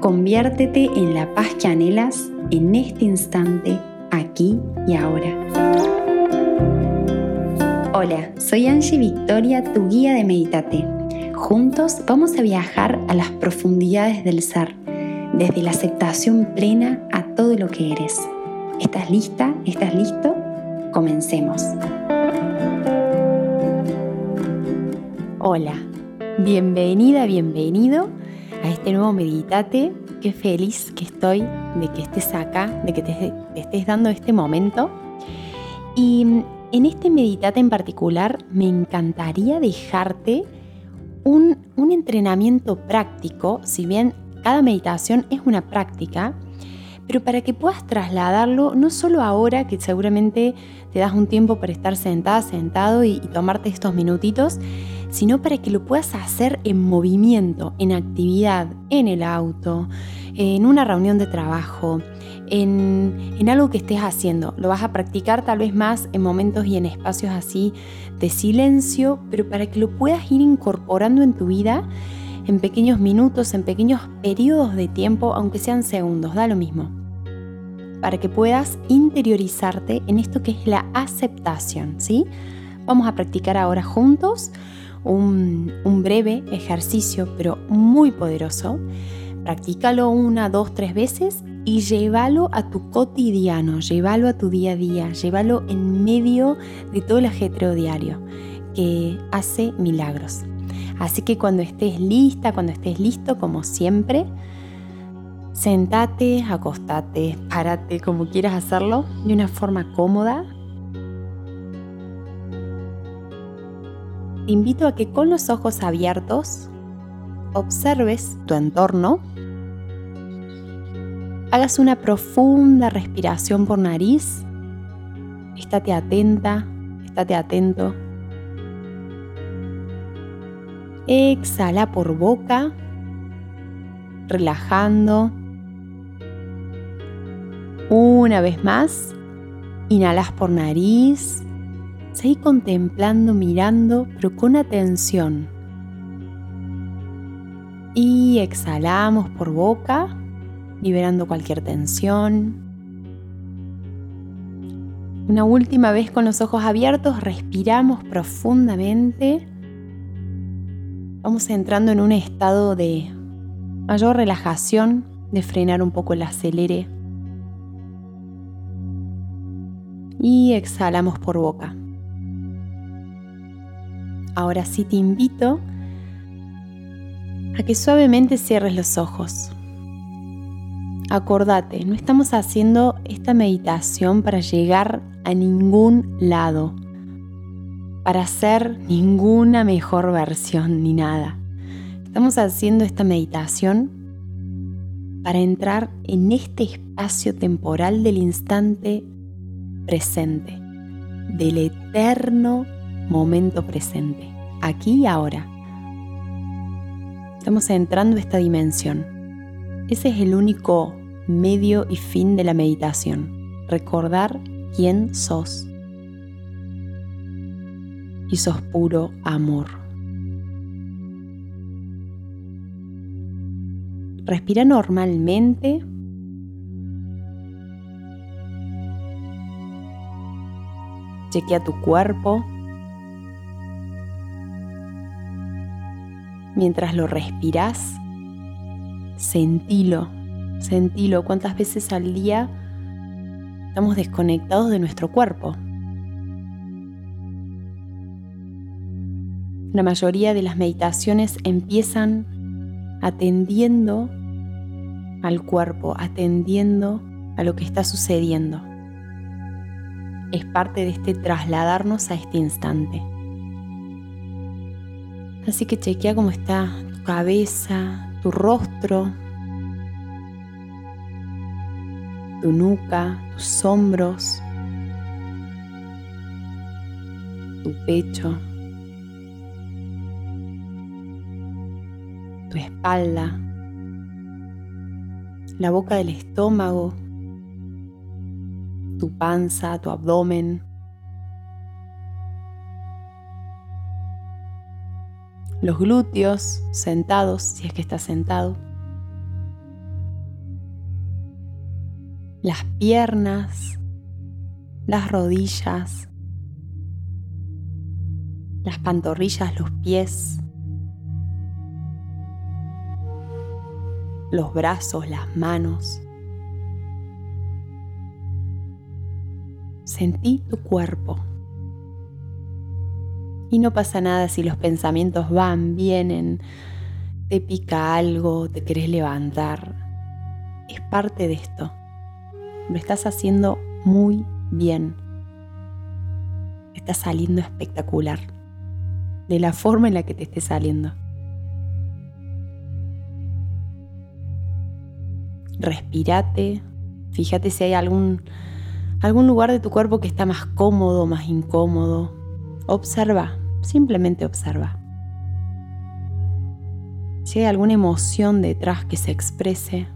Conviértete en la paz que anhelas en este instante, aquí y ahora. Hola, soy Angie Victoria, tu guía de Meditate. Juntos vamos a viajar a las profundidades del ser, desde la aceptación plena a todo lo que eres. ¿Estás lista? ¿Estás listo? Comencemos. Hola, bienvenida, bienvenido a este nuevo Meditate. Qué feliz que estoy de que estés acá, de que te, estés dando este momento. Y en este Meditate en particular me encantaría dejarte un, un entrenamiento práctico, si bien cada meditación es una práctica, pero para que puedas trasladarlo no solo ahora, que seguramente te das un tiempo para estar sentada, sentado y, y tomarte estos minutitos, sino para que lo puedas hacer en movimiento, en actividad, en el auto, en una reunión de trabajo, en, en, algo que estés haciendo. Lo vas a practicar tal vez más en momentos y en espacios así de silencio, pero para que lo puedas ir incorporando en tu vida en pequeños minutos, en pequeños periodos de tiempo, aunque sean segundos, da lo mismo. Para que puedas interiorizarte en esto que es la aceptación, ¿sí? Vamos a practicar ahora juntos un, breve ejercicio, pero muy poderoso. Practícalo una, dos, tres veces y llévalo a tu cotidiano, llévalo a tu día a día, llévalo en medio de todo el ajetreo diario que hace milagros. Así que cuando estés lista, cuando estés listo, como siempre, sentate, acostate, párate, como quieras hacerlo, de una forma cómoda, te invito a que con los ojos abiertos observes tu entorno, hagas una profunda respiración por nariz, estate atenta, estate atento. Exhala por boca, relajando. Una vez más, inhalas por nariz Seguí contemplando, mirando, pero con atención. Y exhalamos por boca, liberando cualquier tensión. Una última vez con los ojos abiertos, respiramos profundamente. Vamos entrando en un estado de mayor relajación, de frenar un poco el acelere. Y exhalamos por boca. Ahora sí te invito a que suavemente cierres los ojos. Acordate, no estamos haciendo esta meditación para llegar a ningún lado, para hacer ninguna mejor versión ni nada. Estamos haciendo esta meditación para entrar en este espacio temporal del instante presente, del eterno momento presente, aquí y ahora. Estamos entrando a esta dimensión. Ese es el único medio y fin de la meditación, recordar quién sos. Y sos puro amor. Respira normalmente. Chequea tu cuerpo. Mientras lo respiras, sentilo, sentilo cuántas veces al día estamos desconectados de nuestro cuerpo. La mayoría de las meditaciones empiezan atendiendo al cuerpo, atendiendo a lo que está sucediendo. Es parte de este trasladarnos a este instante. Así que chequea cómo está tu cabeza, tu rostro, tu nuca, tus hombros, tu pecho, tu espalda, la boca del estómago, tu panza, tu abdomen. Los glúteos sentados, si es que estás sentado. Las piernas, las rodillas, las pantorrillas, los pies, los brazos, las manos. Sentí tu cuerpo. Y no pasa nada si los pensamientos van, vienen, te pica algo, te querés levantar. Es parte de esto. Lo estás haciendo muy bien. Está saliendo espectacular. De la forma en la que te esté saliendo. Respirate. Fíjate si hay algún, algún lugar de tu cuerpo que está más cómodo, más incómodo. Observa. Simplemente observa. Si hay alguna emoción detrás que se exprese,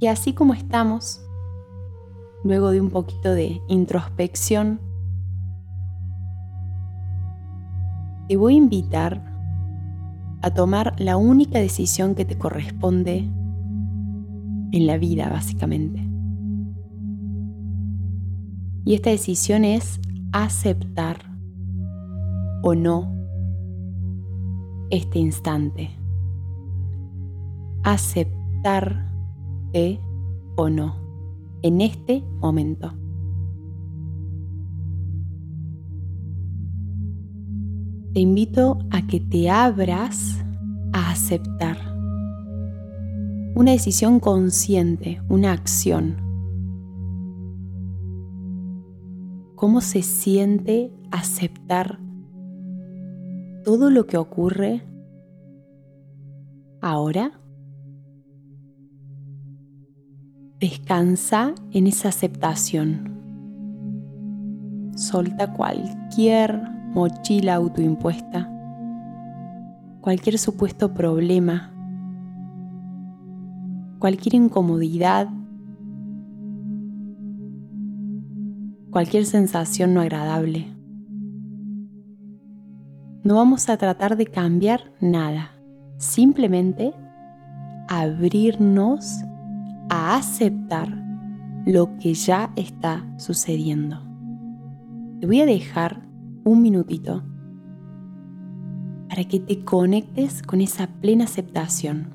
y así como estamos, luego de un poquito de introspección, te voy a invitar a tomar la única decisión que te corresponde en la vida, básicamente. Y esta decisión es aceptar o no este instante. Aceptarte o no en este momento. Te invito a que te abras a aceptar una decisión consciente, una acción cómo se siente aceptar todo lo que ocurre ahora. Descansa en esa aceptación. Solta cualquier mochila autoimpuesta, cualquier supuesto problema, cualquier incomodidad cualquier sensación no agradable. No vamos a tratar de cambiar nada, simplemente abrirnos a aceptar lo que ya está sucediendo. Te voy a dejar un minutito para que te conectes con esa plena aceptación.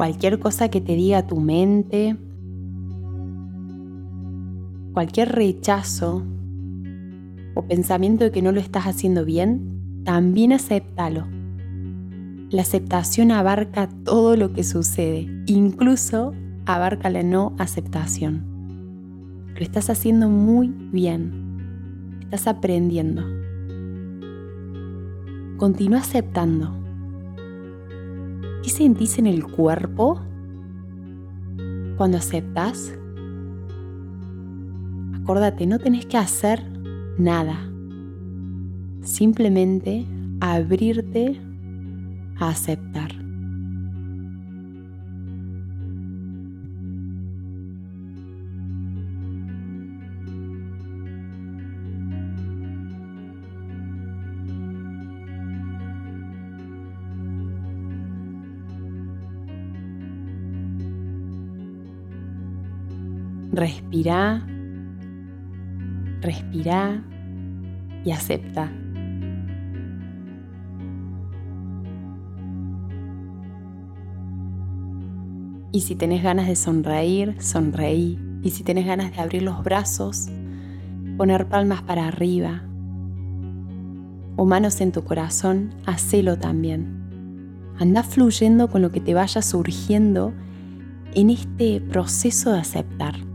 Cualquier cosa que te diga tu mente, cualquier rechazo o pensamiento de que no lo estás haciendo bien, también acéptalo. La aceptación abarca todo lo que sucede, incluso abarca la no aceptación. Lo estás haciendo muy bien, estás aprendiendo. Continúa aceptando ¿Qué sentís en el cuerpo cuando aceptas? Acordate, no tenés que hacer nada. Simplemente abrirte a aceptar. Respira, respira y acepta. Y si tenés ganas de sonreír, sonreí. Y si tenés ganas de abrir los brazos, poner palmas para arriba. o manos en tu corazón, hacelo también. Anda fluyendo con lo que te vaya surgiendo en este proceso de aceptar.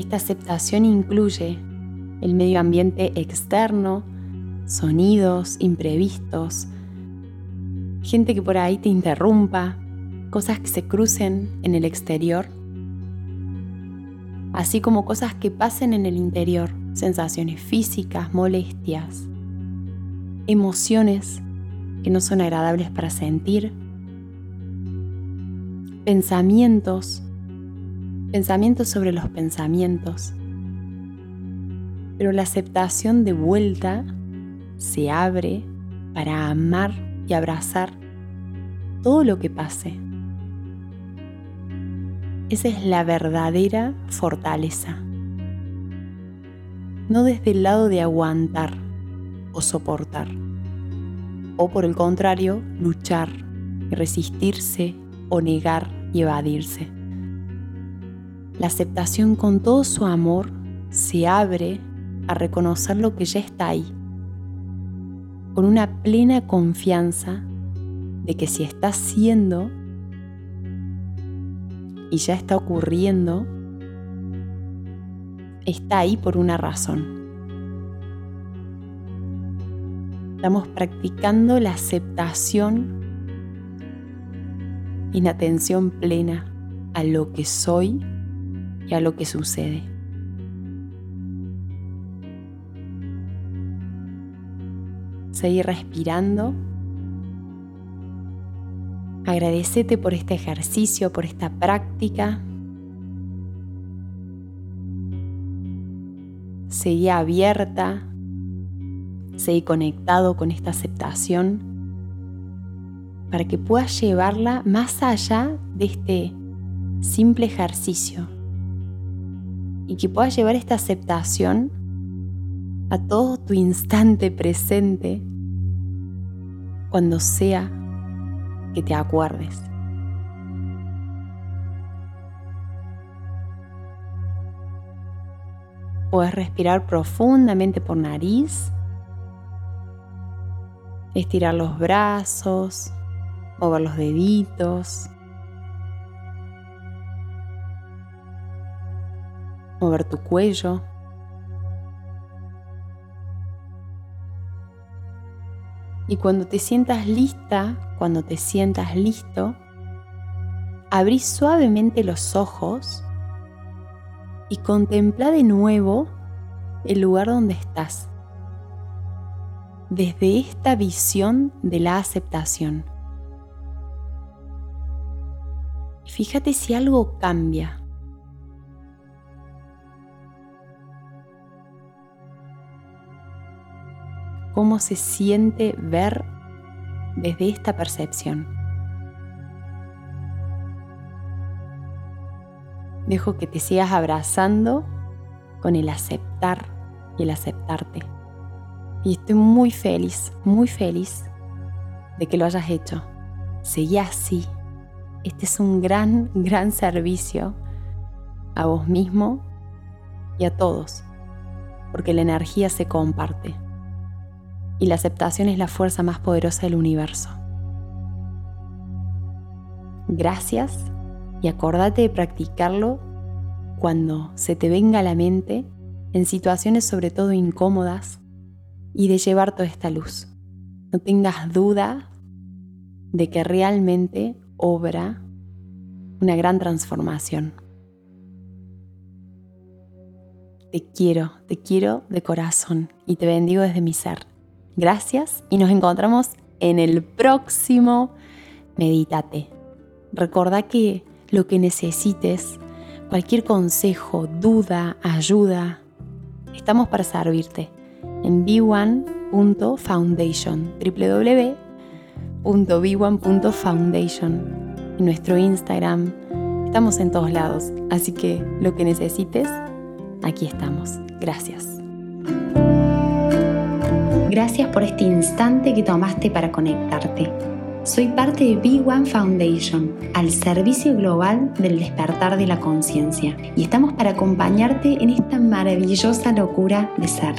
Esta aceptación incluye el medio ambiente externo, sonidos imprevistos, gente que por ahí te interrumpa, cosas que se crucen en el exterior, así como cosas que pasen en el interior, sensaciones físicas, molestias, emociones que no son agradables para sentir, pensamientos pensamientos sobre los pensamientos. Pero la aceptación de vuelta se abre para amar y abrazar todo lo que pase. Esa es la verdadera fortaleza. No desde el lado de aguantar o soportar. O por el contrario, luchar y resistirse o negar y evadirse. La aceptación con todo su amor se abre a reconocer lo que ya está ahí, con una plena confianza de que si está siendo y ya está ocurriendo, está ahí por una razón. Estamos practicando la aceptación en atención plena a lo que soy a lo que sucede. Seguir respirando. Agradecete por este ejercicio, por esta práctica. Seguí abierta, seguí conectado con esta aceptación para que puedas llevarla más allá de este simple ejercicio y que puedas llevar esta aceptación a todo tu instante presente cuando sea que te acuerdes. Puedes respirar profundamente por nariz, estirar los brazos, mover los deditos, mover tu cuello. Y cuando te sientas lista, cuando te sientas listo, abrí suavemente los ojos y contempla de nuevo el lugar donde estás. Desde esta visión de la aceptación. Fíjate si algo cambia. Cómo se siente ver desde esta percepción. Dejo que te sigas abrazando con el aceptar y el aceptarte. Y estoy muy feliz, muy feliz de que lo hayas hecho. Seguí así. Este es un gran, gran servicio a vos mismo y a todos, porque la energía se comparte y la aceptación es la fuerza más poderosa del universo. Gracias y acordate de practicarlo cuando se te venga a la mente en situaciones sobre todo incómodas y de llevar toda esta luz. No tengas duda de que realmente obra una gran transformación. Te quiero, te quiero de corazón y te bendigo desde mi ser. Gracias y nos encontramos en el próximo Meditate. Recordá que lo que necesites, cualquier consejo, duda, ayuda, estamos para servirte en b1.foundation, www.b1.foundation. En nuestro Instagram, estamos en todos lados, así que lo que necesites, aquí estamos. Gracias. Gracias por este instante que tomaste para conectarte. Soy parte de Big One Foundation, al servicio global del despertar de la conciencia, y estamos para acompañarte en esta maravillosa locura de ser.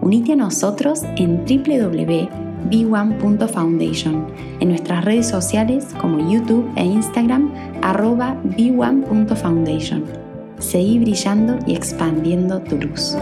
Unite a nosotros en www.b1.foundation, en nuestras redes sociales como YouTube e Instagram, arroba b1.foundation. Seguí brillando y expandiendo tu luz.